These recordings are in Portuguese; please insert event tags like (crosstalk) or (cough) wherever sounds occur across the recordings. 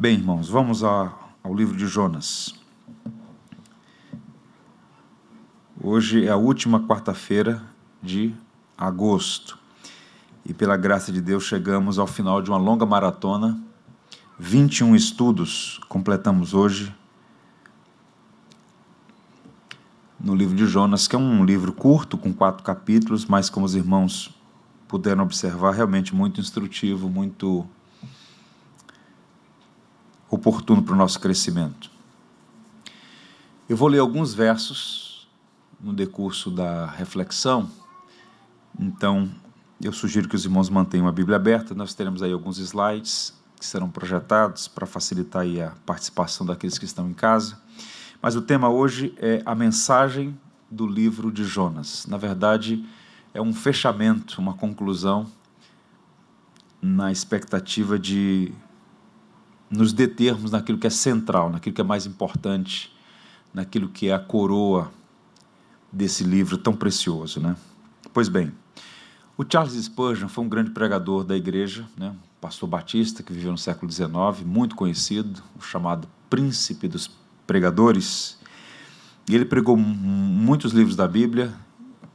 Bem, irmãos, vamos ao livro de Jonas. Hoje é a última quarta-feira de agosto e, pela graça de Deus, chegamos ao final de uma longa maratona. 21 estudos completamos hoje no livro de Jonas, que é um livro curto, com quatro capítulos, mas, como os irmãos puderam observar, realmente muito instrutivo, muito oportuno para o nosso crescimento. Eu vou ler alguns versos no decurso da reflexão, então eu sugiro que os irmãos mantenham a Bíblia aberta. Nós teremos aí alguns slides que serão projetados para facilitar aí a participação daqueles que estão em casa. Mas o tema hoje é a mensagem do livro de Jonas. Na verdade, é um fechamento, uma conclusão na expectativa de nos determos naquilo que é central, naquilo que é mais importante, naquilo que é a coroa desse livro tão precioso, né? Pois bem, o Charles Spurgeon foi um grande pregador da igreja, né? pastor batista que viveu no século XIX, muito conhecido, o chamado príncipe dos pregadores. E ele pregou muitos livros da Bíblia,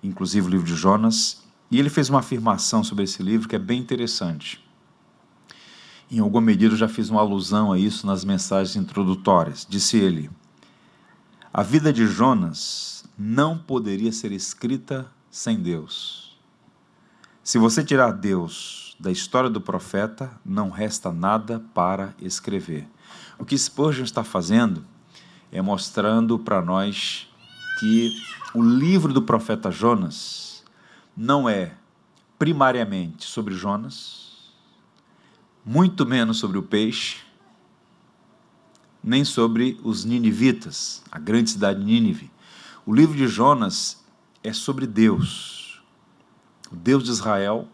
inclusive o livro de Jonas, e ele fez uma afirmação sobre esse livro que é bem interessante. Em alguma medida eu já fiz uma alusão a isso nas mensagens introdutórias. Disse ele: A vida de Jonas não poderia ser escrita sem Deus. Se você tirar Deus da história do profeta, não resta nada para escrever. O que Spurgeon está fazendo é mostrando para nós que o livro do profeta Jonas não é primariamente sobre Jonas, muito menos sobre o peixe, nem sobre os ninivitas, a grande cidade de Nínive. O livro de Jonas é sobre Deus, o Deus de Israel,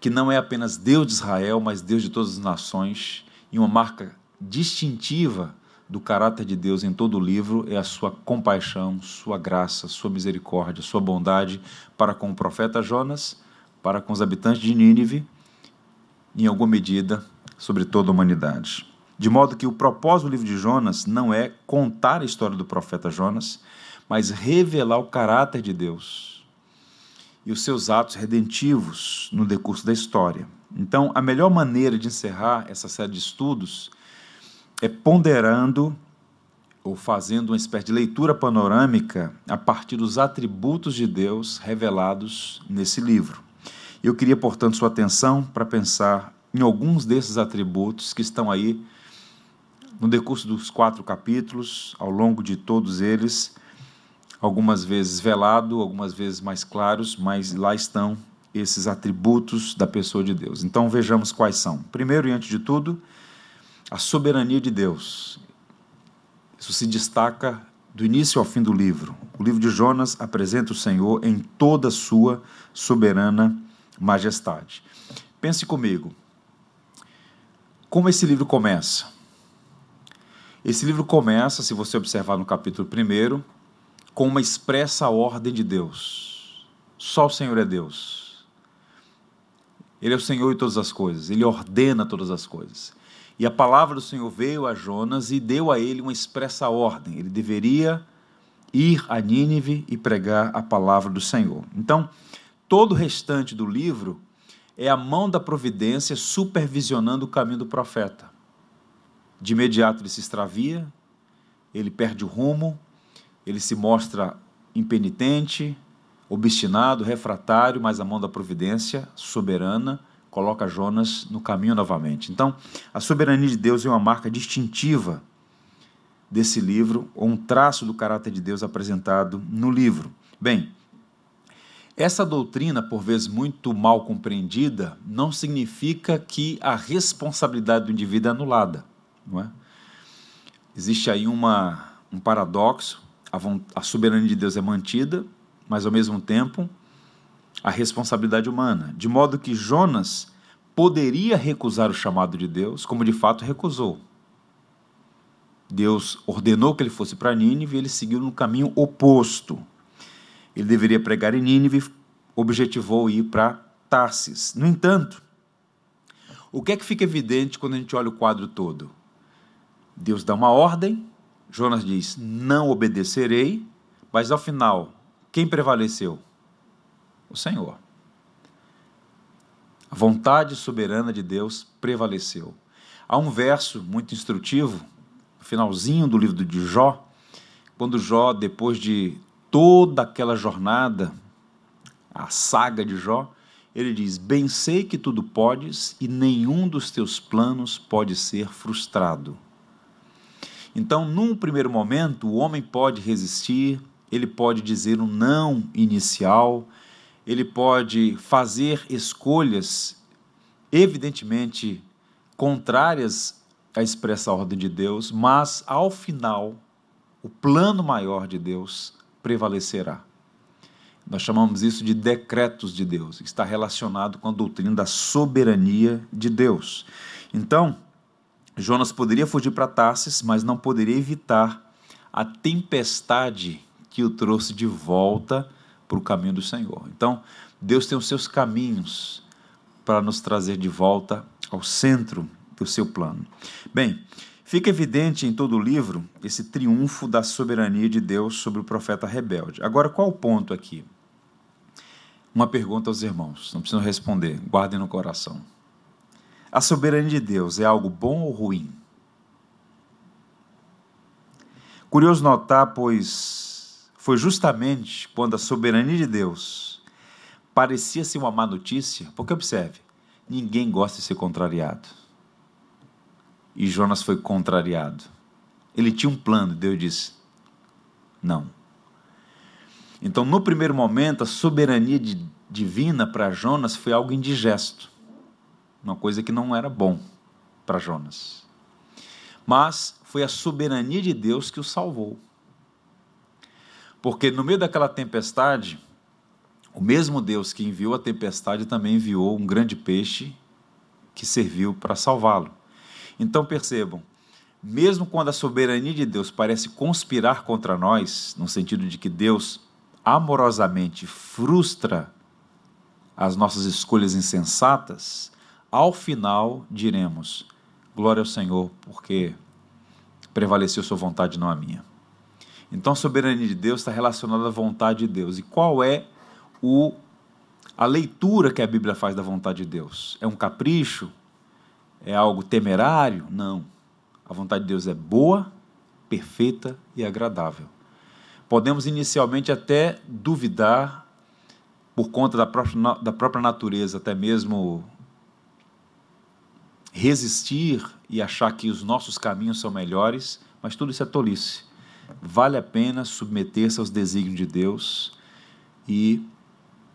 que não é apenas Deus de Israel, mas Deus de todas as nações, e uma marca distintiva do caráter de Deus em todo o livro é a sua compaixão, sua graça, sua misericórdia, sua bondade para com o profeta Jonas, para com os habitantes de Nínive em alguma medida, sobre toda a humanidade. De modo que o propósito do livro de Jonas não é contar a história do profeta Jonas, mas revelar o caráter de Deus e os seus atos redentivos no decurso da história. Então, a melhor maneira de encerrar essa série de estudos é ponderando ou fazendo uma espécie de leitura panorâmica a partir dos atributos de Deus revelados nesse livro. Eu queria, portanto, sua atenção para pensar em alguns desses atributos que estão aí no decurso dos quatro capítulos, ao longo de todos eles, algumas vezes velado, algumas vezes mais claros, mas lá estão esses atributos da pessoa de Deus. Então vejamos quais são. Primeiro e antes de tudo, a soberania de Deus. Isso se destaca do início ao fim do livro. O livro de Jonas apresenta o Senhor em toda a sua soberana majestade. Pense comigo. Como esse livro começa? Esse livro começa, se você observar no capítulo 1, com uma expressa ordem de Deus. Só o Senhor é Deus. Ele é o Senhor de todas as coisas, ele ordena todas as coisas. E a palavra do Senhor veio a Jonas e deu a ele uma expressa ordem. Ele deveria ir a Nínive e pregar a palavra do Senhor. Então, Todo o restante do livro é a mão da providência supervisionando o caminho do profeta. De imediato ele se extravia, ele perde o rumo, ele se mostra impenitente, obstinado, refratário, mas a mão da providência soberana coloca Jonas no caminho novamente. Então, a soberania de Deus é uma marca distintiva desse livro, ou um traço do caráter de Deus apresentado no livro. Bem, essa doutrina, por vezes muito mal compreendida, não significa que a responsabilidade do indivíduo é anulada. Não é? Existe aí uma, um paradoxo: a, a soberania de Deus é mantida, mas ao mesmo tempo a responsabilidade humana. De modo que Jonas poderia recusar o chamado de Deus, como de fato recusou. Deus ordenou que ele fosse para Nínive e ele seguiu no caminho oposto. Ele deveria pregar em Nínive, objetivou ir para Tarsis. No entanto, o que é que fica evidente quando a gente olha o quadro todo? Deus dá uma ordem, Jonas diz: Não obedecerei, mas ao final, quem prevaleceu? O Senhor. A vontade soberana de Deus prevaleceu. Há um verso muito instrutivo, no finalzinho do livro de Jó, quando Jó, depois de toda aquela jornada, a saga de Jó, ele diz: Bem sei que tudo podes e nenhum dos teus planos pode ser frustrado. Então, num primeiro momento, o homem pode resistir, ele pode dizer um não inicial, ele pode fazer escolhas evidentemente contrárias à expressa ordem de Deus, mas ao final o plano maior de Deus prevalecerá. Nós chamamos isso de decretos de Deus, está relacionado com a doutrina da soberania de Deus. Então, Jonas poderia fugir para Tarsis, mas não poderia evitar a tempestade que o trouxe de volta para o caminho do Senhor. Então, Deus tem os seus caminhos para nos trazer de volta ao centro do seu plano. Bem, fica evidente em todo o livro esse triunfo da soberania de Deus sobre o profeta rebelde. Agora, qual o ponto aqui? Uma pergunta aos irmãos, não precisam responder, guardem no coração. A soberania de Deus é algo bom ou ruim? Curioso notar, pois foi justamente quando a soberania de Deus parecia ser uma má notícia, porque observe, ninguém gosta de ser contrariado. E Jonas foi contrariado. Ele tinha um plano, Deus disse: não. Então, no primeiro momento, a soberania de, divina para Jonas foi algo indigesto, uma coisa que não era bom para Jonas. Mas foi a soberania de Deus que o salvou. Porque no meio daquela tempestade, o mesmo Deus que enviou a tempestade também enviou um grande peixe que serviu para salvá-lo. Então percebam, mesmo quando a soberania de Deus parece conspirar contra nós, no sentido de que Deus amorosamente frustra as nossas escolhas insensatas, ao final diremos: Glória ao Senhor, porque prevaleceu sua vontade, não a minha. Então a soberania de Deus está relacionada à vontade de Deus. E qual é o, a leitura que a Bíblia faz da vontade de Deus? É um capricho? É algo temerário? Não. A vontade de Deus é boa, perfeita e agradável podemos inicialmente até duvidar, por conta da própria, da própria natureza, até mesmo resistir e achar que os nossos caminhos são melhores, mas tudo isso é tolice. Vale a pena submeter-se aos desígnios de Deus e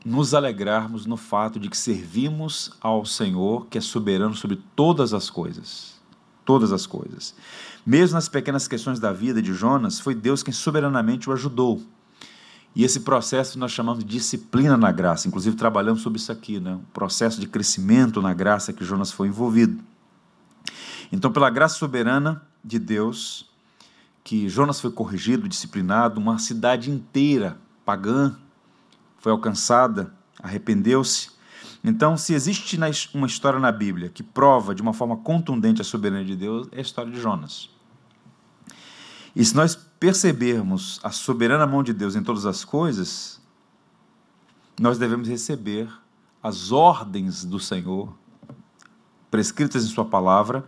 nos alegrarmos no fato de que servimos ao Senhor, que é soberano sobre todas as coisas. Todas as coisas. Mesmo nas pequenas questões da vida de Jonas, foi Deus quem soberanamente o ajudou. E esse processo nós chamamos de disciplina na graça. Inclusive, trabalhamos sobre isso aqui, né? o processo de crescimento na graça que Jonas foi envolvido. Então, pela graça soberana de Deus, que Jonas foi corrigido, disciplinado, uma cidade inteira pagã foi alcançada, arrependeu-se. Então, se existe uma história na Bíblia que prova de uma forma contundente a soberania de Deus, é a história de Jonas. E se nós percebermos a soberana mão de Deus em todas as coisas, nós devemos receber as ordens do Senhor, prescritas em Sua palavra,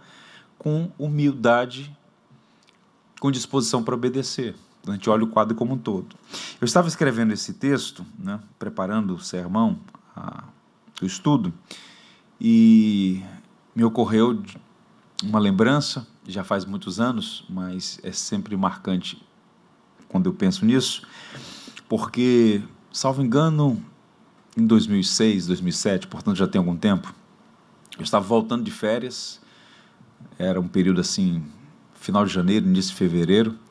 com humildade, com disposição para obedecer. Então, a gente olha o quadro como um todo. Eu estava escrevendo esse texto, né, preparando o sermão, a, o estudo, e me ocorreu uma lembrança já faz muitos anos, mas é sempre marcante quando eu penso nisso, porque, salvo engano, em 2006, 2007, portanto já tem algum tempo, eu estava voltando de férias, era um período assim, final de janeiro, início de fevereiro.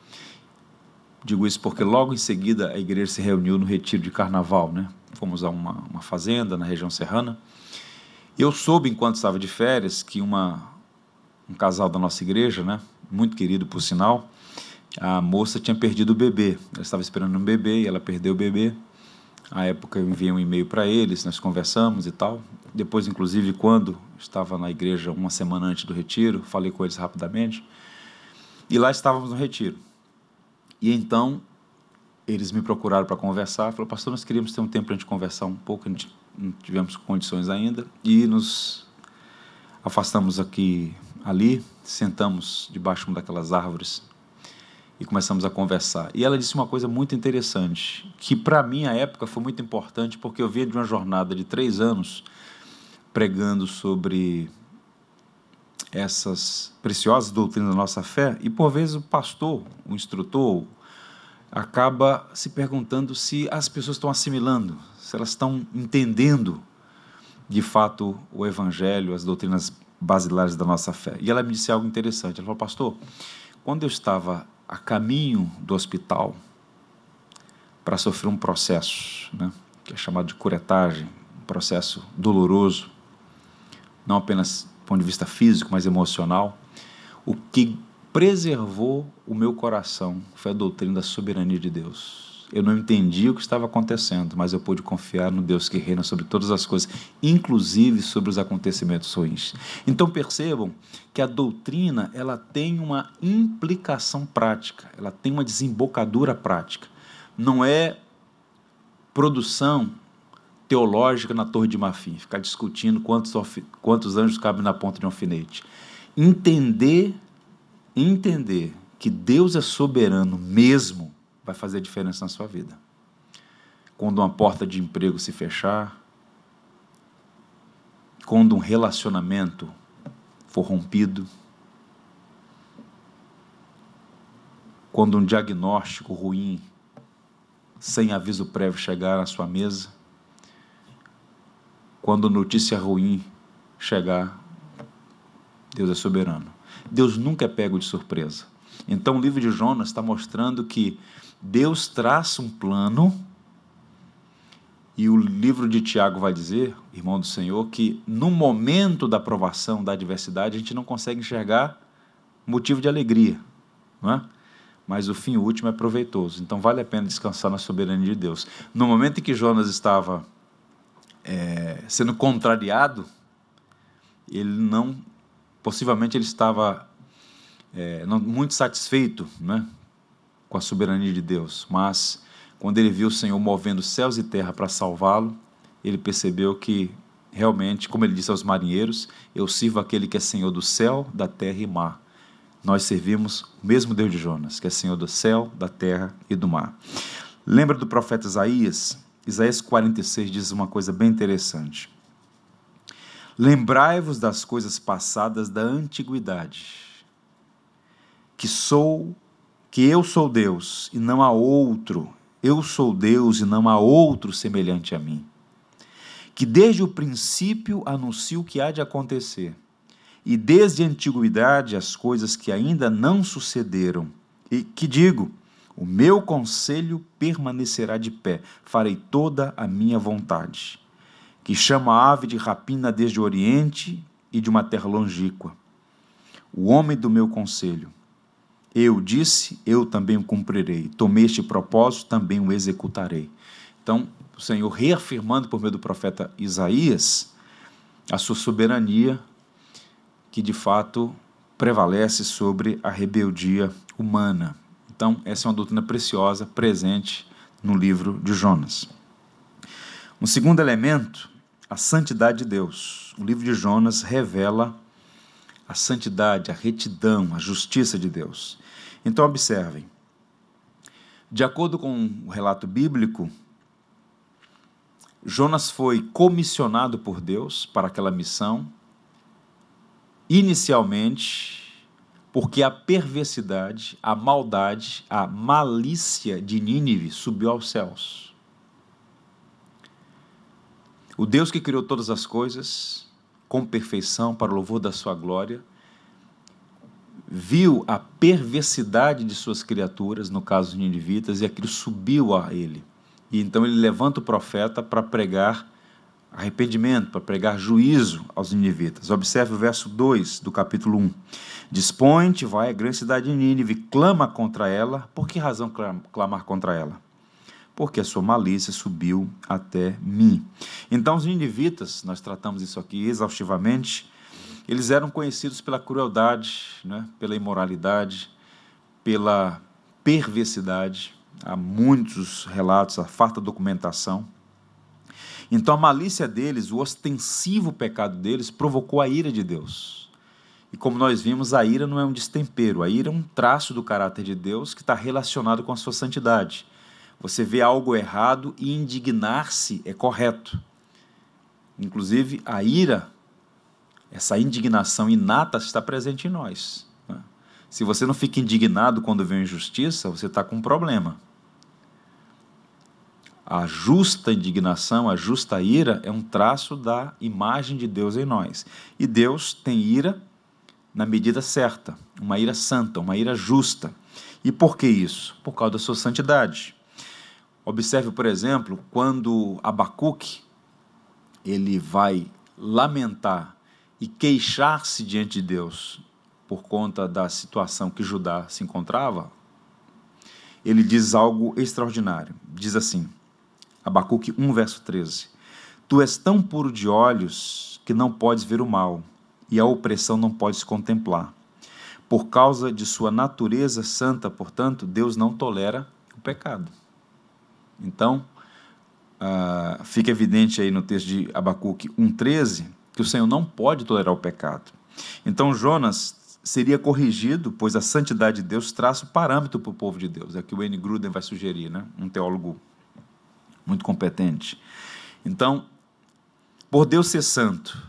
Digo isso porque logo em seguida a igreja se reuniu no retiro de carnaval, né? Fomos a uma, uma fazenda na região serrana. Eu soube, enquanto estava de férias, que uma, um casal da nossa igreja, né, muito querido por sinal, a moça tinha perdido o bebê. Ela estava esperando um bebê e ela perdeu o bebê. À época eu enviei um e-mail para eles, nós conversamos e tal. Depois, inclusive, quando estava na igreja uma semana antes do retiro, falei com eles rapidamente. E lá estávamos no retiro. E então eles me procuraram para conversar. Falaram, pastor, nós queríamos ter um tempo para a gente conversar um pouco. A gente não tivemos condições ainda. E nos afastamos aqui, ali, sentamos debaixo de uma daquelas árvores e começamos a conversar. E ela disse uma coisa muito interessante, que para mim, à época, foi muito importante, porque eu vinha de uma jornada de três anos pregando sobre essas preciosas doutrinas da nossa fé, e por vezes o pastor, o instrutor, acaba se perguntando se as pessoas estão assimilando, se elas estão entendendo de fato o evangelho, as doutrinas basilares da nossa fé. E ela me disse algo interessante. Ela falou, pastor, quando eu estava a caminho do hospital para sofrer um processo, né, que é chamado de curetagem, um processo doloroso, não apenas ponto de vista físico, mas emocional, o que preservou o meu coração foi a doutrina da soberania de Deus. Eu não entendi o que estava acontecendo, mas eu pude confiar no Deus que reina sobre todas as coisas, inclusive sobre os acontecimentos ruins. Então percebam que a doutrina ela tem uma implicação prática, ela tem uma desembocadura prática. Não é produção teológica na Torre de Marfim, ficar discutindo quantos, quantos anjos cabem na ponta de um alfinete. Entender entender que Deus é soberano mesmo vai fazer diferença na sua vida. Quando uma porta de emprego se fechar, quando um relacionamento for rompido, quando um diagnóstico ruim, sem aviso prévio, chegar à sua mesa, quando notícia ruim chegar, Deus é soberano. Deus nunca é pego de surpresa. Então o livro de Jonas está mostrando que Deus traça um plano, e o livro de Tiago vai dizer, irmão do Senhor, que no momento da provação, da adversidade, a gente não consegue enxergar motivo de alegria, não é? mas o fim último é proveitoso. Então vale a pena descansar na soberania de Deus. No momento em que Jonas estava é, sendo contrariado, ele não Possivelmente ele estava é, não, muito satisfeito né, com a soberania de Deus, mas quando ele viu o Senhor movendo céus e terra para salvá-lo, ele percebeu que realmente, como ele disse aos marinheiros, eu sirvo aquele que é Senhor do céu, da terra e mar. Nós servimos o mesmo Deus de Jonas, que é Senhor do céu, da terra e do mar. Lembra do profeta Isaías? Isaías 46 diz uma coisa bem interessante. Lembrai-vos das coisas passadas da antiguidade, que sou, que eu sou Deus e não há outro, eu sou Deus e não há outro semelhante a mim. Que desde o princípio anuncio o que há de acontecer, e desde a antiguidade as coisas que ainda não sucederam, e que digo: o meu conselho permanecerá de pé, farei toda a minha vontade que chama a ave de rapina desde o Oriente e de uma terra longínqua. O homem do meu conselho. Eu disse, eu também o cumprirei. Tomei este propósito, também o executarei. Então, o Senhor reafirmando por meio do profeta Isaías a sua soberania, que de fato prevalece sobre a rebeldia humana. Então, essa é uma doutrina preciosa presente no livro de Jonas. Um segundo elemento a santidade de Deus. O livro de Jonas revela a santidade, a retidão, a justiça de Deus. Então, observem. De acordo com o relato bíblico, Jonas foi comissionado por Deus para aquela missão, inicialmente porque a perversidade, a maldade, a malícia de Nínive subiu aos céus. O Deus que criou todas as coisas com perfeição para o louvor da sua glória, viu a perversidade de suas criaturas, no caso dos ninivitas, e aquilo subiu a ele. E então ele levanta o profeta para pregar arrependimento, para pregar juízo aos ninivitas. Observe o verso 2 do capítulo 1. Dispõe-te, vai à grande cidade de Nínive, clama contra ela. Por que razão clamar contra ela? porque a sua malícia subiu até mim. Então, os ninivitas, nós tratamos isso aqui exaustivamente, eles eram conhecidos pela crueldade, né, pela imoralidade, pela perversidade, há muitos relatos, a farta documentação. Então a malícia deles, o ostensivo pecado deles, provocou a ira de Deus. E como nós vimos, a ira não é um destempero, a ira é um traço do caráter de Deus que está relacionado com a sua santidade. Você vê algo errado e indignar-se é correto. Inclusive, a ira, essa indignação inata está presente em nós. Né? Se você não fica indignado quando vem injustiça, você está com um problema. A justa indignação, a justa ira é um traço da imagem de Deus em nós. E Deus tem ira na medida certa, uma ira santa, uma ira justa. E por que isso? Por causa da sua santidade. Observe, por exemplo, quando Abacuque ele vai lamentar e queixar-se diante de Deus por conta da situação que Judá se encontrava, ele diz algo extraordinário. Diz assim: Abacuque 1, verso 13: Tu és tão puro de olhos que não podes ver o mal, e a opressão não podes contemplar. Por causa de sua natureza santa, portanto, Deus não tolera o pecado. Então, uh, fica evidente aí no texto de Abacuque 1,13 que o Senhor não pode tolerar o pecado. Então, Jonas seria corrigido, pois a santidade de Deus traça o parâmetro para o povo de Deus. É o que o N. Gruden vai sugerir, né? um teólogo muito competente. Então, por Deus ser santo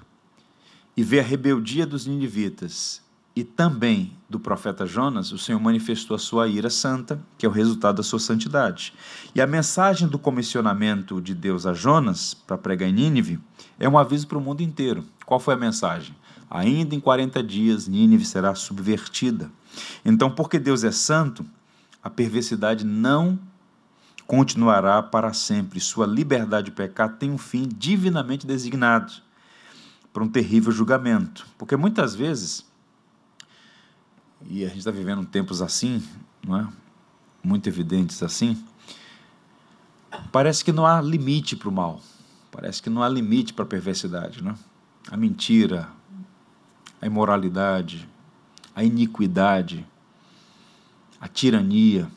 e ver a rebeldia dos ninivitas e também do profeta Jonas, o Senhor manifestou a sua ira santa, que é o resultado da sua santidade. E a mensagem do comissionamento de Deus a Jonas para pregar em Nínive é um aviso para o mundo inteiro. Qual foi a mensagem? Ainda em 40 dias Nínive será subvertida. Então, porque Deus é santo, a perversidade não continuará para sempre. Sua liberdade de pecar tem um fim divinamente designado para um terrível julgamento. Porque muitas vezes, e a gente está vivendo tempos assim, não é? muito evidentes assim, parece que não há limite para o mal. Parece que não há limite para a perversidade. Não é? A mentira, a imoralidade, a iniquidade, a tirania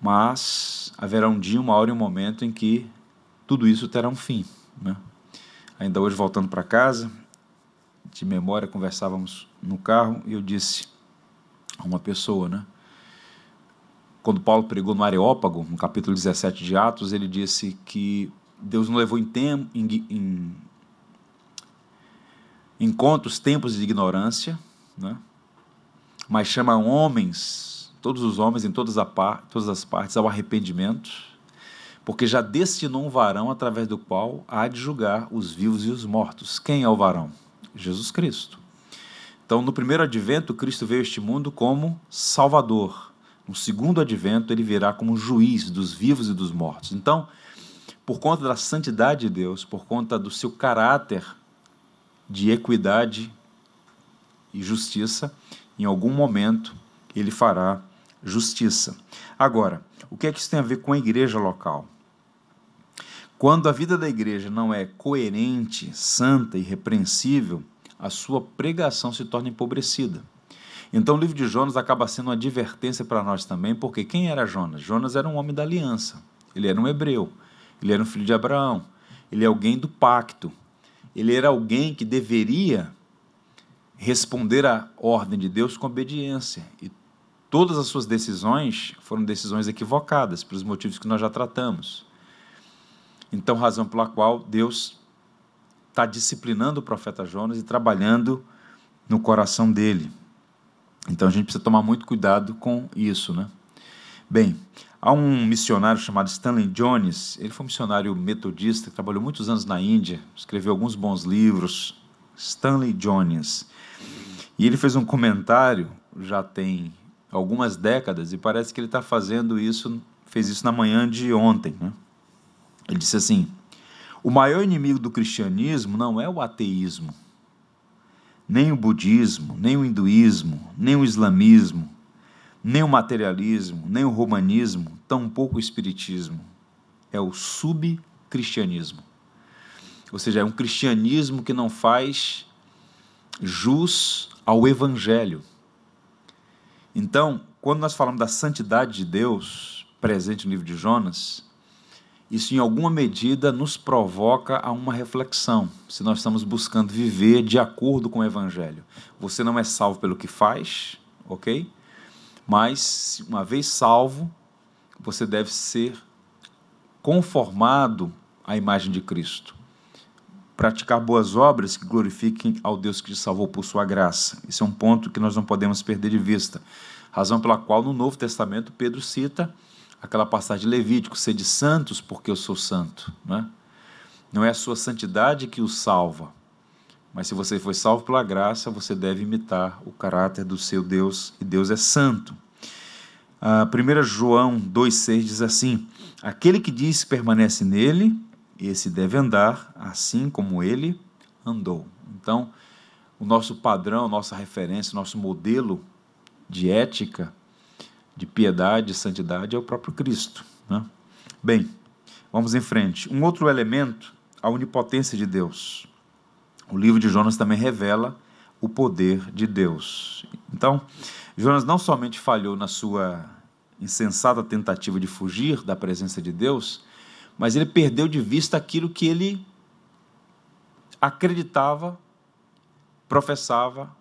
mas haverá um dia, uma hora e um momento em que tudo isso terá um fim. Né? Ainda hoje, voltando para casa, de memória, conversávamos no carro e eu disse a uma pessoa, né? Quando Paulo pregou no Areópago, no capítulo 17 de Atos, ele disse que Deus não levou em, tempo, em, em, em conta os tempos de ignorância, né? mas chama homens todos os homens em todas, par, todas as partes ao arrependimento, porque já destinou um varão através do qual há de julgar os vivos e os mortos. Quem é o varão? Jesus Cristo. Então, no primeiro advento, Cristo veio a este mundo como Salvador. No segundo advento, ele virá como juiz dos vivos e dos mortos. Então, por conta da santidade de Deus, por conta do seu caráter de equidade e justiça, em algum momento ele fará justiça. Agora, o que é que isso tem a ver com a igreja local? Quando a vida da igreja não é coerente, santa e repreensível, a sua pregação se torna empobrecida. Então o livro de Jonas acaba sendo uma advertência para nós também, porque quem era Jonas? Jonas era um homem da aliança, ele era um hebreu, ele era um filho de Abraão, ele é alguém do pacto, ele era alguém que deveria responder à ordem de Deus com obediência. E todas as suas decisões foram decisões equivocadas, pelos motivos que nós já tratamos. Então, razão pela qual Deus está disciplinando o profeta Jonas e trabalhando no coração dele. Então, a gente precisa tomar muito cuidado com isso, né? Bem, há um missionário chamado Stanley Jones, ele foi um missionário metodista, trabalhou muitos anos na Índia, escreveu alguns bons livros, Stanley Jones. E ele fez um comentário, já tem algumas décadas e parece que ele está fazendo isso, fez isso na manhã de ontem. Né? Ele disse assim: o maior inimigo do cristianismo não é o ateísmo, nem o budismo, nem o hinduísmo, nem o islamismo, nem o materialismo, nem o romanismo, tampouco o espiritismo. É o subcristianismo. Ou seja, é um cristianismo que não faz jus ao evangelho Então, quando nós falamos da santidade de Deus presente no livro de Jonas, isso em alguma medida nos provoca a uma reflexão, se nós estamos buscando viver de acordo com o Evangelho. Você não é salvo pelo que faz, ok? Mas, uma vez salvo, você deve ser conformado à imagem de Cristo. Praticar boas obras que glorifiquem ao Deus que te salvou por sua graça. Esse é um ponto que nós não podemos perder de vista. Razão pela qual no Novo Testamento Pedro cita aquela passagem de Levítico: sede santos, porque eu sou santo. Não é, não é a sua santidade que o salva, mas se você foi salvo pela graça, você deve imitar o caráter do seu Deus, e Deus é santo. A 1 João 2,6 diz assim: Aquele que diz permanece nele, esse deve andar assim como ele andou. Então, o nosso padrão, nossa referência, nosso modelo de ética de piedade e santidade é o próprio Cristo. Né? Bem, vamos em frente. Um outro elemento, a onipotência de Deus. O livro de Jonas também revela o poder de Deus. Então, Jonas não somente falhou na sua insensata tentativa de fugir da presença de Deus, mas ele perdeu de vista aquilo que ele acreditava, professava,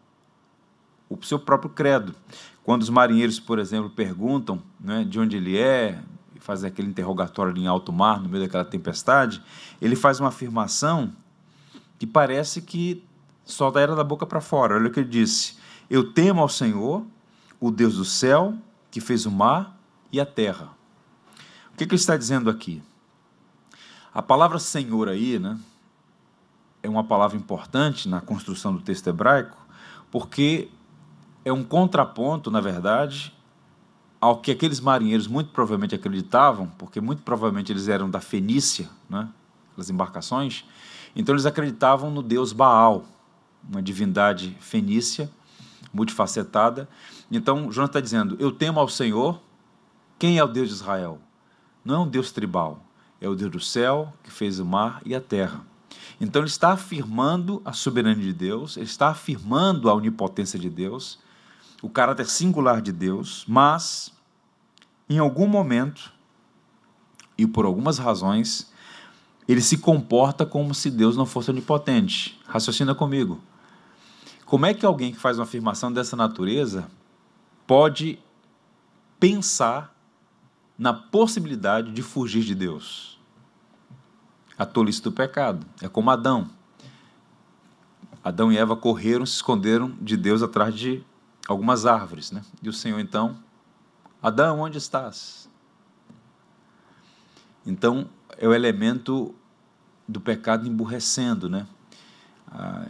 o seu próprio credo. Quando os marinheiros, por exemplo, perguntam né, de onde ele é, faz aquele interrogatório ali em alto mar, no meio daquela tempestade, ele faz uma afirmação que parece que só era da boca para fora. Olha o que ele disse: Eu temo ao Senhor, o Deus do céu, que fez o mar e a terra. O que, que ele está dizendo aqui? A palavra Senhor aí, né, é uma palavra importante na construção do texto hebraico, porque é um contraponto, na verdade, ao que aqueles marinheiros muito provavelmente acreditavam, porque muito provavelmente eles eram da Fenícia, né, as embarcações, então eles acreditavam no deus Baal, uma divindade fenícia, multifacetada. Então Jonas está dizendo: Eu temo ao Senhor. Quem é o Deus de Israel? Não é um Deus tribal, é o Deus do céu que fez o mar e a terra. Então ele está afirmando a soberania de Deus, ele está afirmando a onipotência de Deus, o caráter singular de Deus, mas em algum momento e por algumas razões, ele se comporta como se Deus não fosse onipotente. Raciocina comigo. Como é que alguém que faz uma afirmação dessa natureza pode pensar na possibilidade de fugir de Deus? A tolice do pecado. É como Adão. Adão e Eva correram, se esconderam de Deus atrás de algumas árvores, né? E o Senhor então, Adão, onde estás? Então, é o elemento do pecado emburrecendo, né? Ah,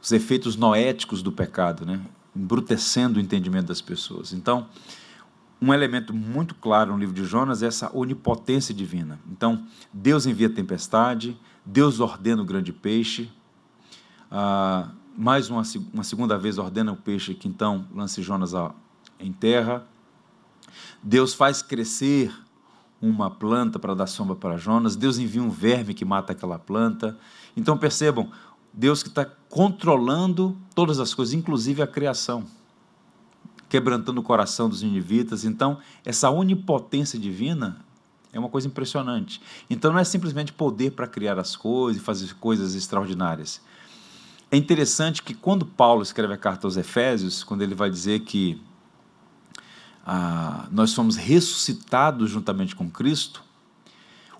os efeitos noéticos do pecado, né? Embrutecendo o entendimento das pessoas. Então, um elemento muito claro no livro de Jonas é essa onipotência divina. Então, Deus envia tempestade, Deus ordena o grande peixe, ah, mais uma, uma segunda vez ordena o peixe que então lance Jonas em terra. Deus faz crescer uma planta para dar sombra para Jonas. Deus envia um verme que mata aquela planta. Então percebam, Deus que está controlando todas as coisas, inclusive a criação, quebrantando o coração dos ninivitas. Então, essa onipotência divina é uma coisa impressionante. Então, não é simplesmente poder para criar as coisas e fazer coisas extraordinárias. É interessante que quando Paulo escreve a carta aos Efésios, quando ele vai dizer que ah, nós somos ressuscitados juntamente com Cristo,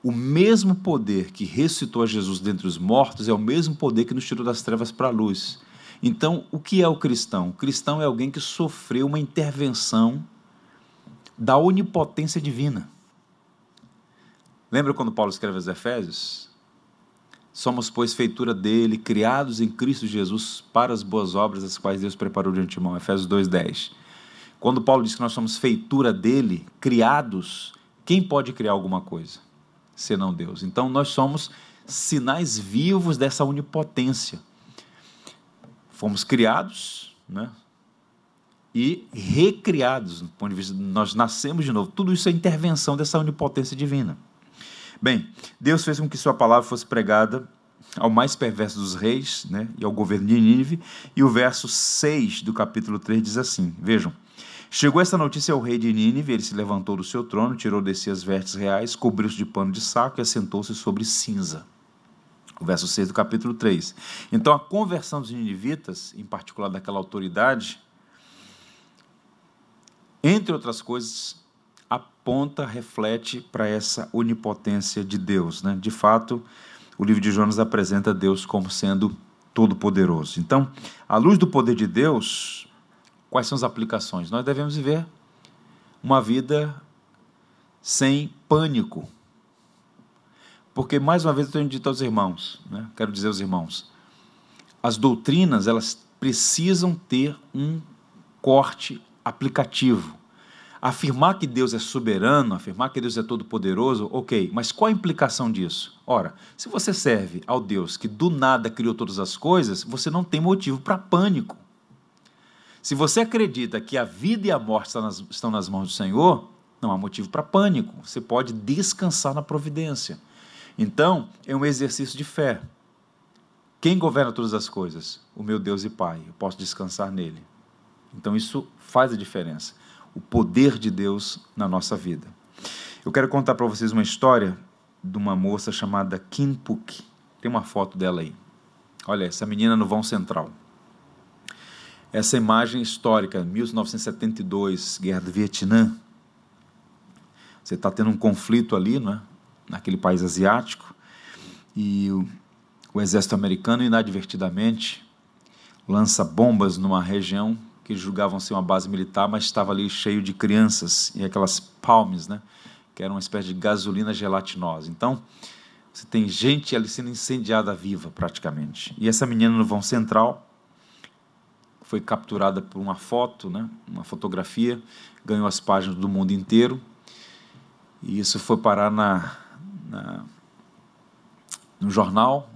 o mesmo poder que ressuscitou a Jesus dentre os mortos é o mesmo poder que nos tirou das trevas para a luz. Então, o que é o cristão? O cristão é alguém que sofreu uma intervenção da onipotência divina. Lembra quando Paulo escreve aos Efésios? Somos, pois, feitura dele, criados em Cristo Jesus para as boas obras, as quais Deus preparou de antemão. Efésios 2,10. Quando Paulo diz que nós somos feitura dele, criados, quem pode criar alguma coisa? Senão Deus. Então nós somos sinais vivos dessa onipotência. Fomos criados, né? E recriados, do ponto de vista, nós nascemos de novo. Tudo isso é intervenção dessa onipotência divina. Bem, Deus fez com que Sua palavra fosse pregada ao mais perverso dos reis né, e ao governo de Nínive. E o verso 6 do capítulo 3 diz assim: Vejam. Chegou essa notícia ao rei de Nínive, ele se levantou do seu trono, tirou de si as vestes reais, cobriu-se de pano de saco e assentou-se sobre cinza. O verso 6 do capítulo 3. Então a conversão dos ninivitas, em particular daquela autoridade, entre outras coisas, aponta, reflete para essa onipotência de Deus. Né? De fato, o livro de Jonas apresenta Deus como sendo todo-poderoso. Então, à luz do poder de Deus, Quais são as aplicações? Nós devemos viver uma vida sem pânico. Porque, mais uma vez, eu tenho dito aos irmãos, né? quero dizer aos irmãos, as doutrinas elas precisam ter um corte aplicativo. Afirmar que Deus é soberano, afirmar que Deus é todo-poderoso, ok, mas qual a implicação disso? Ora, se você serve ao Deus que do nada criou todas as coisas, você não tem motivo para pânico. Se você acredita que a vida e a morte estão nas, estão nas mãos do Senhor, não há motivo para pânico. Você pode descansar na providência. Então, é um exercício de fé. Quem governa todas as coisas? O meu Deus e Pai. Eu posso descansar nele. Então, isso faz a diferença. O poder de Deus na nossa vida. Eu quero contar para vocês uma história de uma moça chamada Kim Puk. Tem uma foto dela aí. Olha, essa menina no vão central essa imagem histórica, 1972, Guerra do Vietnã. Você está tendo um conflito ali, né, naquele país asiático, e o, o exército americano, inadvertidamente, lança bombas numa região que julgavam ser uma base militar, mas estava ali cheio de crianças e aquelas palmes, né, que eram uma espécie de gasolina gelatinosa. Então, você tem gente ali sendo incendiada viva, praticamente. E essa menina no vão central foi capturada por uma foto, né, uma fotografia, ganhou as páginas do mundo inteiro. E isso foi parar na, na no jornal.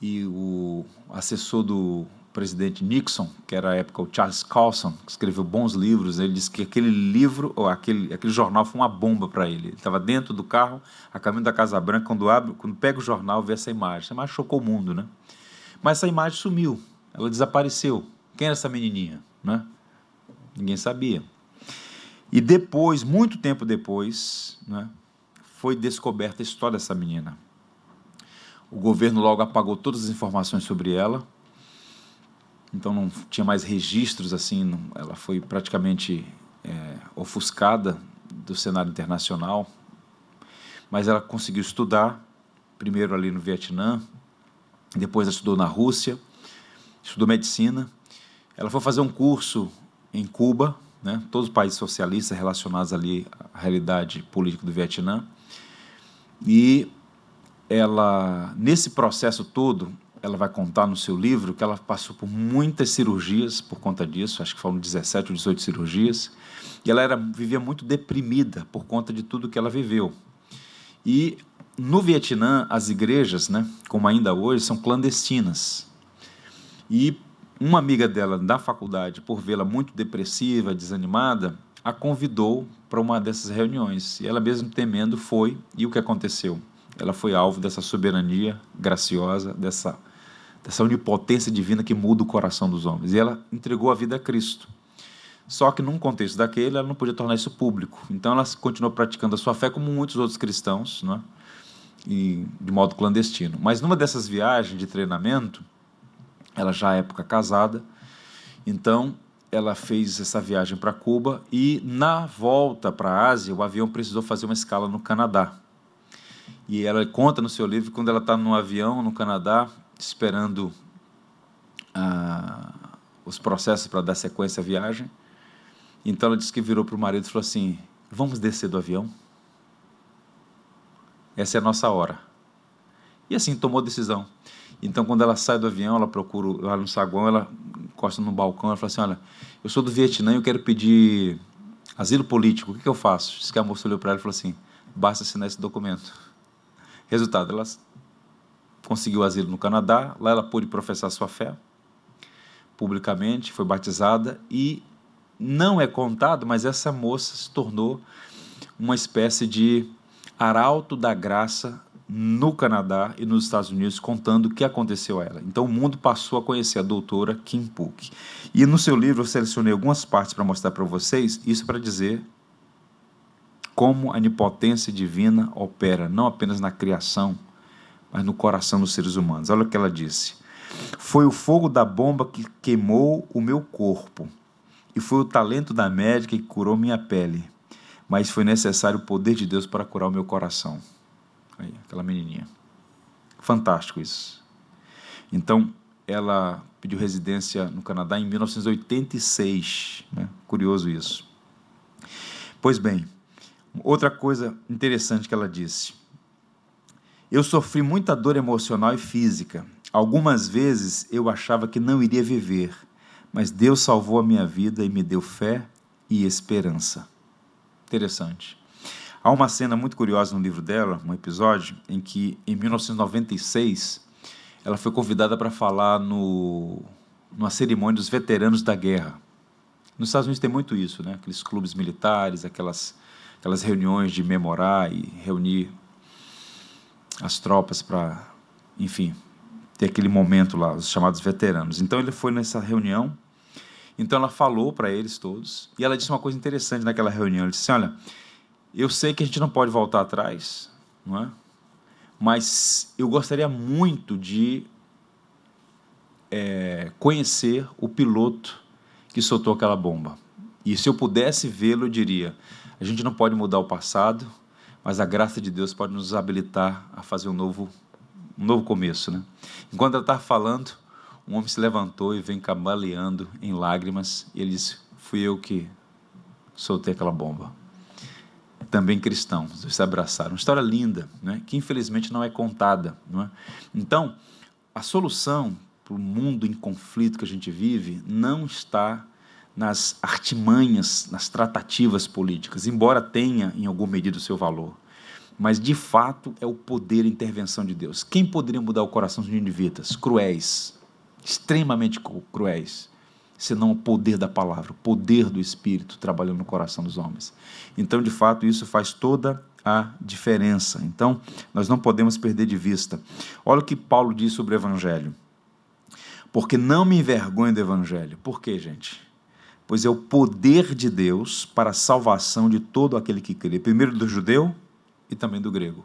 E o assessor do presidente Nixon, que era à época o Charles Colson, que escreveu bons livros, ele disse que aquele livro, ou aquele, aquele jornal foi uma bomba para ele. Ele estava dentro do carro, a caminho da Casa Branca, quando abre, quando pega o jornal, vê essa imagem. Essa imagem chocou o mundo, né? Mas essa imagem sumiu, ela desapareceu. Quem era essa menininha? Né? Ninguém sabia. E depois, muito tempo depois, né, foi descoberta a história dessa menina. O governo logo apagou todas as informações sobre ela, então não tinha mais registros assim, não, ela foi praticamente é, ofuscada do cenário internacional, mas ela conseguiu estudar, primeiro ali no Vietnã, depois estudou na Rússia, estudou medicina, ela foi fazer um curso em Cuba, né, todos os países socialistas relacionados ali à realidade política do Vietnã. E ela, nesse processo todo, ela vai contar no seu livro que ela passou por muitas cirurgias por conta disso, acho que foram 17 ou 18 cirurgias, e ela era, vivia muito deprimida por conta de tudo que ela viveu. E no Vietnã, as igrejas, né, como ainda hoje, são clandestinas. E uma amiga dela da faculdade, por vê-la muito depressiva, desanimada, a convidou para uma dessas reuniões. E ela, mesmo temendo, foi. E o que aconteceu? Ela foi alvo dessa soberania graciosa, dessa, dessa onipotência divina que muda o coração dos homens. E ela entregou a vida a Cristo. Só que num contexto daquele, ela não podia tornar isso público. Então ela continuou praticando a sua fé como muitos outros cristãos, né? e de modo clandestino. Mas numa dessas viagens de treinamento, ela já é época casada, então ela fez essa viagem para Cuba e na volta para a Ásia o avião precisou fazer uma escala no Canadá. E ela conta no seu livro quando ela está no avião no Canadá esperando ah, os processos para dar sequência à viagem. Então ela disse que virou para o marido e falou assim: Vamos descer do avião? Essa é a nossa hora. E assim tomou a decisão. Então, quando ela sai do avião, ela procura lá no saguão, ela encosta no balcão, ela fala assim, olha, eu sou do Vietnã e eu quero pedir asilo político, o que, que eu faço? Diz que a moça olhou para ela e falou assim, basta assinar esse documento. (laughs) Resultado, ela conseguiu asilo no Canadá, lá ela pôde professar sua fé publicamente, foi batizada e não é contado, mas essa moça se tornou uma espécie de arauto da graça no Canadá e nos Estados Unidos contando o que aconteceu a ela. Então o mundo passou a conhecer a doutora Kim Puk. E no seu livro eu selecionei algumas partes para mostrar para vocês, isso para dizer como a onipotência divina opera não apenas na criação, mas no coração dos seres humanos. Olha o que ela disse: Foi o fogo da bomba que queimou o meu corpo, e foi o talento da médica que curou minha pele, mas foi necessário o poder de Deus para curar o meu coração. Aí, aquela menininha. Fantástico isso. Então, ela pediu residência no Canadá em 1986. Né? Curioso isso. Pois bem, outra coisa interessante que ela disse. Eu sofri muita dor emocional e física. Algumas vezes eu achava que não iria viver, mas Deus salvou a minha vida e me deu fé e esperança. Interessante. Há uma cena muito curiosa no livro dela, um episódio, em que, em 1996, ela foi convidada para falar no, numa cerimônia dos veteranos da guerra. Nos Estados Unidos tem muito isso, né? aqueles clubes militares, aquelas, aquelas reuniões de memorar e reunir as tropas para, enfim, ter aquele momento lá, os chamados veteranos. Então ele foi nessa reunião, então ela falou para eles todos, e ela disse uma coisa interessante naquela reunião. Ela disse: assim, Olha eu sei que a gente não pode voltar atrás, não é? Mas eu gostaria muito de é, conhecer o piloto que soltou aquela bomba. E se eu pudesse vê-lo, eu diria: a gente não pode mudar o passado, mas a graça de Deus pode nos habilitar a fazer um novo, um novo começo. Né? Enquanto ela estava falando, um homem se levantou e vem cambaleando em lágrimas, e ele disse: Fui eu que soltei aquela bomba também cristãos, se abraçaram. Uma história linda, né? que infelizmente não é contada. Não é? Então, a solução para o mundo em conflito que a gente vive não está nas artimanhas, nas tratativas políticas, embora tenha em alguma medida o seu valor. Mas de fato é o poder e intervenção de Deus. Quem poderia mudar o coração dos ninivitas? Cruéis, extremamente cruéis senão o poder da palavra, o poder do Espírito trabalhando no coração dos homens. Então, de fato, isso faz toda a diferença. Então, nós não podemos perder de vista. Olha o que Paulo diz sobre o Evangelho. Porque não me envergonho do Evangelho. Por quê, gente? Pois é o poder de Deus para a salvação de todo aquele que crê. Primeiro do judeu e também do grego.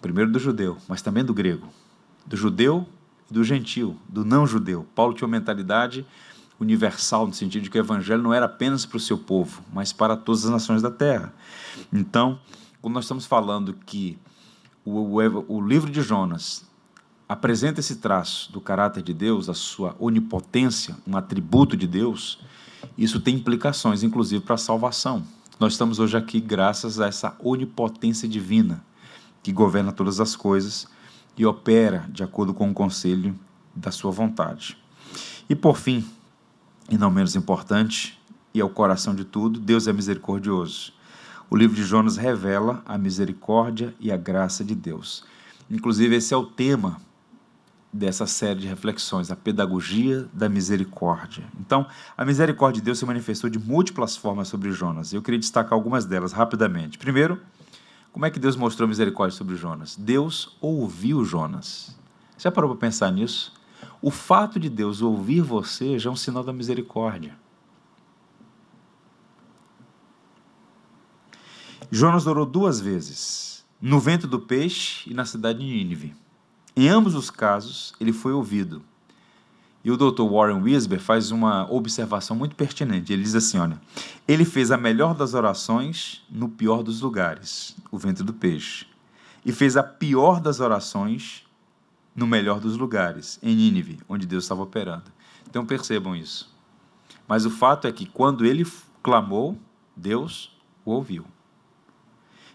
Primeiro do judeu, mas também do grego. Do judeu do gentil, do não judeu. Paulo tinha uma mentalidade universal, no sentido de que o evangelho não era apenas para o seu povo, mas para todas as nações da terra. Então, quando nós estamos falando que o, o, o livro de Jonas apresenta esse traço do caráter de Deus, a sua onipotência, um atributo de Deus, isso tem implicações, inclusive, para a salvação. Nós estamos hoje aqui graças a essa onipotência divina que governa todas as coisas e opera de acordo com o conselho da sua vontade. E por fim, e não menos importante, e é o coração de tudo, Deus é misericordioso. O livro de Jonas revela a misericórdia e a graça de Deus. Inclusive, esse é o tema dessa série de reflexões, a pedagogia da misericórdia. Então, a misericórdia de Deus se manifestou de múltiplas formas sobre Jonas. Eu queria destacar algumas delas rapidamente. Primeiro, como é que Deus mostrou misericórdia sobre Jonas? Deus ouviu Jonas. Já parou para pensar nisso? O fato de Deus ouvir você já é um sinal da misericórdia. Jonas orou duas vezes, no vento do peixe e na cidade de Nínive. Em ambos os casos, ele foi ouvido. E o Dr. Warren Wisber faz uma observação muito pertinente. Ele diz assim: olha, ele fez a melhor das orações no pior dos lugares, o ventre do peixe, e fez a pior das orações no melhor dos lugares, em Nínive, onde Deus estava operando. Então percebam isso. Mas o fato é que quando ele clamou, Deus o ouviu.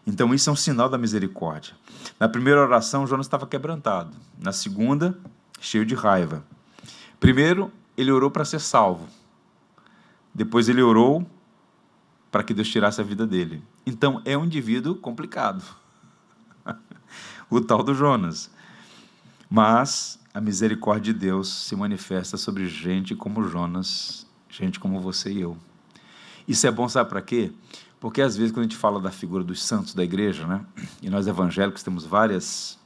Então isso é um sinal da misericórdia. Na primeira oração, Jonas estava quebrantado. Na segunda, cheio de raiva. Primeiro, ele orou para ser salvo. Depois, ele orou para que Deus tirasse a vida dele. Então, é um indivíduo complicado. (laughs) o tal do Jonas. Mas a misericórdia de Deus se manifesta sobre gente como Jonas, gente como você e eu. Isso é bom, sabe para quê? Porque às vezes, quando a gente fala da figura dos santos da igreja, né, e nós evangélicos temos várias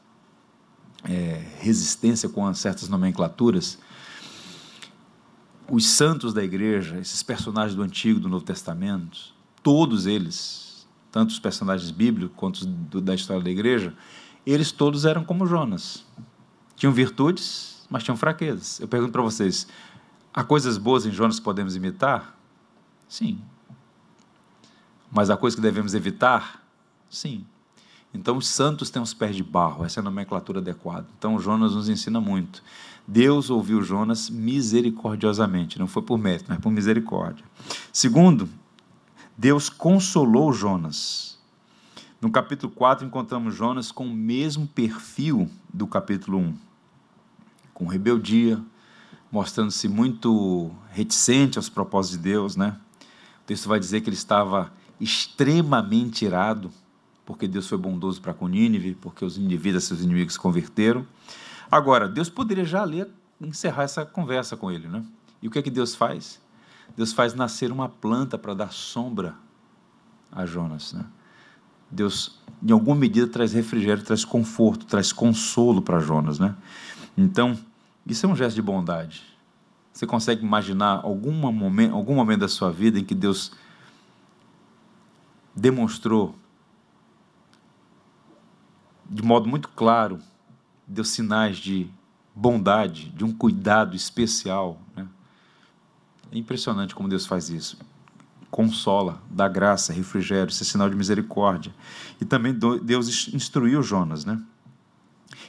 é, resistência com certas nomenclaturas, os santos da igreja, esses personagens do Antigo e do Novo Testamento, todos eles, tanto os personagens bíblicos quanto do, da história da igreja, eles todos eram como Jonas. Tinham virtudes, mas tinham fraquezas. Eu pergunto para vocês: há coisas boas em Jonas que podemos imitar? Sim. Mas há coisas que devemos evitar? Sim. Então, os santos têm os pés de barro, essa é a nomenclatura adequada. Então, Jonas nos ensina muito. Deus ouviu Jonas misericordiosamente, não foi por mérito, mas por misericórdia. Segundo, Deus consolou Jonas. No capítulo 4, encontramos Jonas com o mesmo perfil do capítulo 1, com rebeldia, mostrando-se muito reticente aos propósitos de Deus, né? O texto vai dizer que ele estava extremamente irado, porque Deus foi bondoso para com Nínive, porque os indivíduos, seus inimigos, se converteram. Agora, Deus poderia já ali encerrar essa conversa com ele, né? E o que é que Deus faz? Deus faz nascer uma planta para dar sombra a Jonas, né? Deus, em alguma medida, traz refrigério, traz conforto, traz consolo para Jonas, né? Então, isso é um gesto de bondade. Você consegue imaginar algum momento, algum momento da sua vida em que Deus demonstrou de modo muito claro, deu sinais de bondade, de um cuidado especial. Né? É impressionante como Deus faz isso. Consola, dá graça, refrigério, isso é sinal de misericórdia. E também Deus instruiu Jonas, né?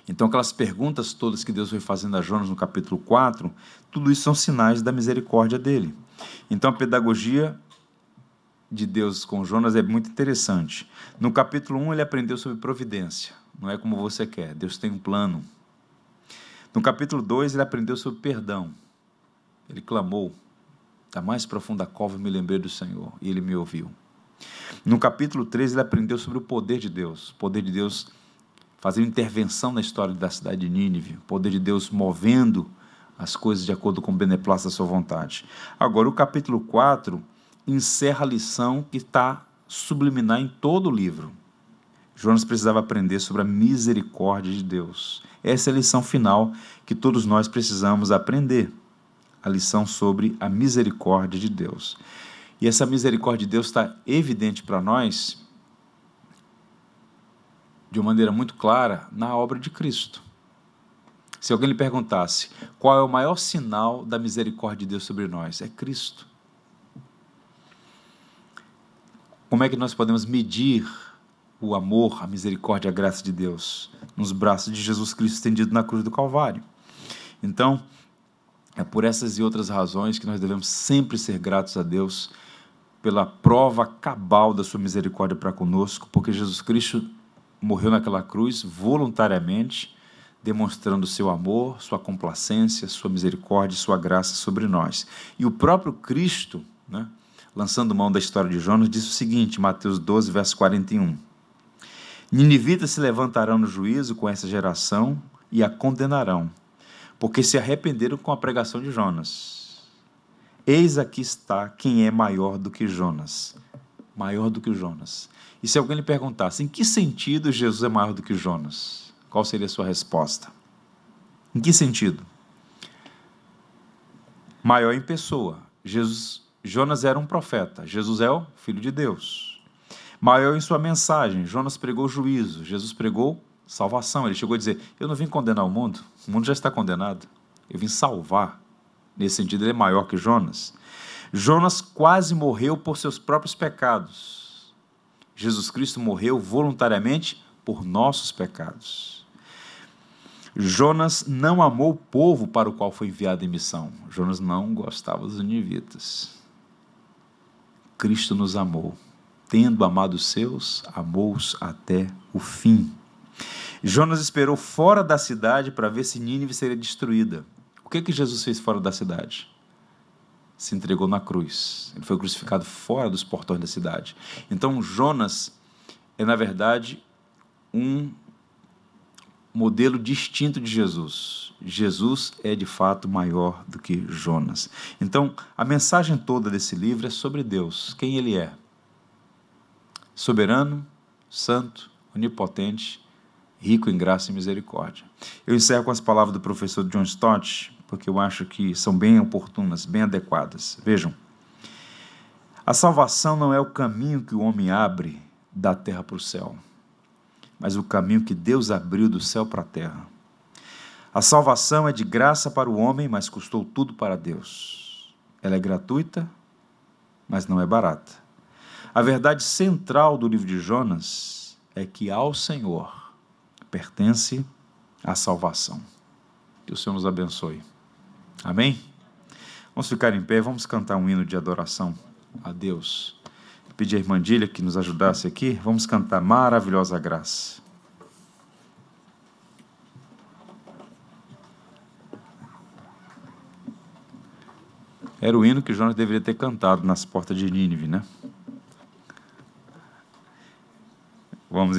Então, aquelas perguntas todas que Deus foi fazendo a Jonas no capítulo 4, tudo isso são sinais da misericórdia dele. Então, a pedagogia de Deus com Jonas é muito interessante. No capítulo 1, ele aprendeu sobre providência. Não é como você quer, Deus tem um plano. No capítulo 2, ele aprendeu sobre perdão. Ele clamou, da mais profunda cova me lembrei do Senhor, e ele me ouviu. No capítulo 3, ele aprendeu sobre o poder de Deus, o poder de Deus fazendo intervenção na história da cidade de Nínive, o poder de Deus movendo as coisas de acordo com o beneplácito da sua vontade. Agora, o capítulo 4 encerra a lição que está subliminar em todo o livro. Jonas precisava aprender sobre a misericórdia de Deus. Essa é a lição final que todos nós precisamos aprender. A lição sobre a misericórdia de Deus. E essa misericórdia de Deus está evidente para nós de uma maneira muito clara na obra de Cristo. Se alguém lhe perguntasse qual é o maior sinal da misericórdia de Deus sobre nós, é Cristo. Como é que nós podemos medir o amor, a misericórdia, a graça de Deus nos braços de Jesus Cristo estendido na cruz do Calvário? Então, é por essas e outras razões que nós devemos sempre ser gratos a Deus pela prova cabal da sua misericórdia para conosco, porque Jesus Cristo morreu naquela cruz voluntariamente, demonstrando seu amor, sua complacência, sua misericórdia, sua graça sobre nós. E o próprio Cristo, né, lançando mão da história de Jonas, diz o seguinte, Mateus 12, verso 41. Ninivitas se levantarão no juízo com essa geração e a condenarão, porque se arrependeram com a pregação de Jonas. Eis aqui está quem é maior do que Jonas. Maior do que Jonas. E se alguém lhe perguntasse em que sentido Jesus é maior do que Jonas, qual seria a sua resposta? Em que sentido? Maior em pessoa. Jesus, Jonas era um profeta, Jesus é o filho de Deus. Maior em sua mensagem, Jonas pregou juízo, Jesus pregou salvação. Ele chegou a dizer: Eu não vim condenar o mundo, o mundo já está condenado. Eu vim salvar. Nesse sentido, ele é maior que Jonas. Jonas quase morreu por seus próprios pecados. Jesus Cristo morreu voluntariamente por nossos pecados. Jonas não amou o povo para o qual foi enviado em missão. Jonas não gostava dos ninivitas. Cristo nos amou. Tendo amado os seus, amou-os até o fim. Jonas esperou fora da cidade para ver se Nínive seria destruída. O que, que Jesus fez fora da cidade? se entregou na cruz. Ele foi crucificado fora dos portões da cidade. Então, Jonas é, na verdade, um modelo distinto de Jesus. Jesus é de fato maior do que Jonas. Então, a mensagem toda desse livro é sobre Deus, quem ele é. Soberano, santo, onipotente, rico em graça e misericórdia. Eu encerro com as palavras do professor John Stott, porque eu acho que são bem oportunas, bem adequadas. Vejam, a salvação não é o caminho que o homem abre da terra para o céu, mas o caminho que Deus abriu do céu para a terra. A salvação é de graça para o homem, mas custou tudo para Deus. Ela é gratuita, mas não é barata. A verdade central do livro de Jonas é que ao Senhor pertence a salvação. Que o Senhor nos abençoe. Amém? Vamos ficar em pé, vamos cantar um hino de adoração a Deus. Pedir a irmã Dília que nos ajudasse aqui. Vamos cantar Maravilhosa Graça. Era o hino que Jonas deveria ter cantado nas portas de Nínive, né? Vamos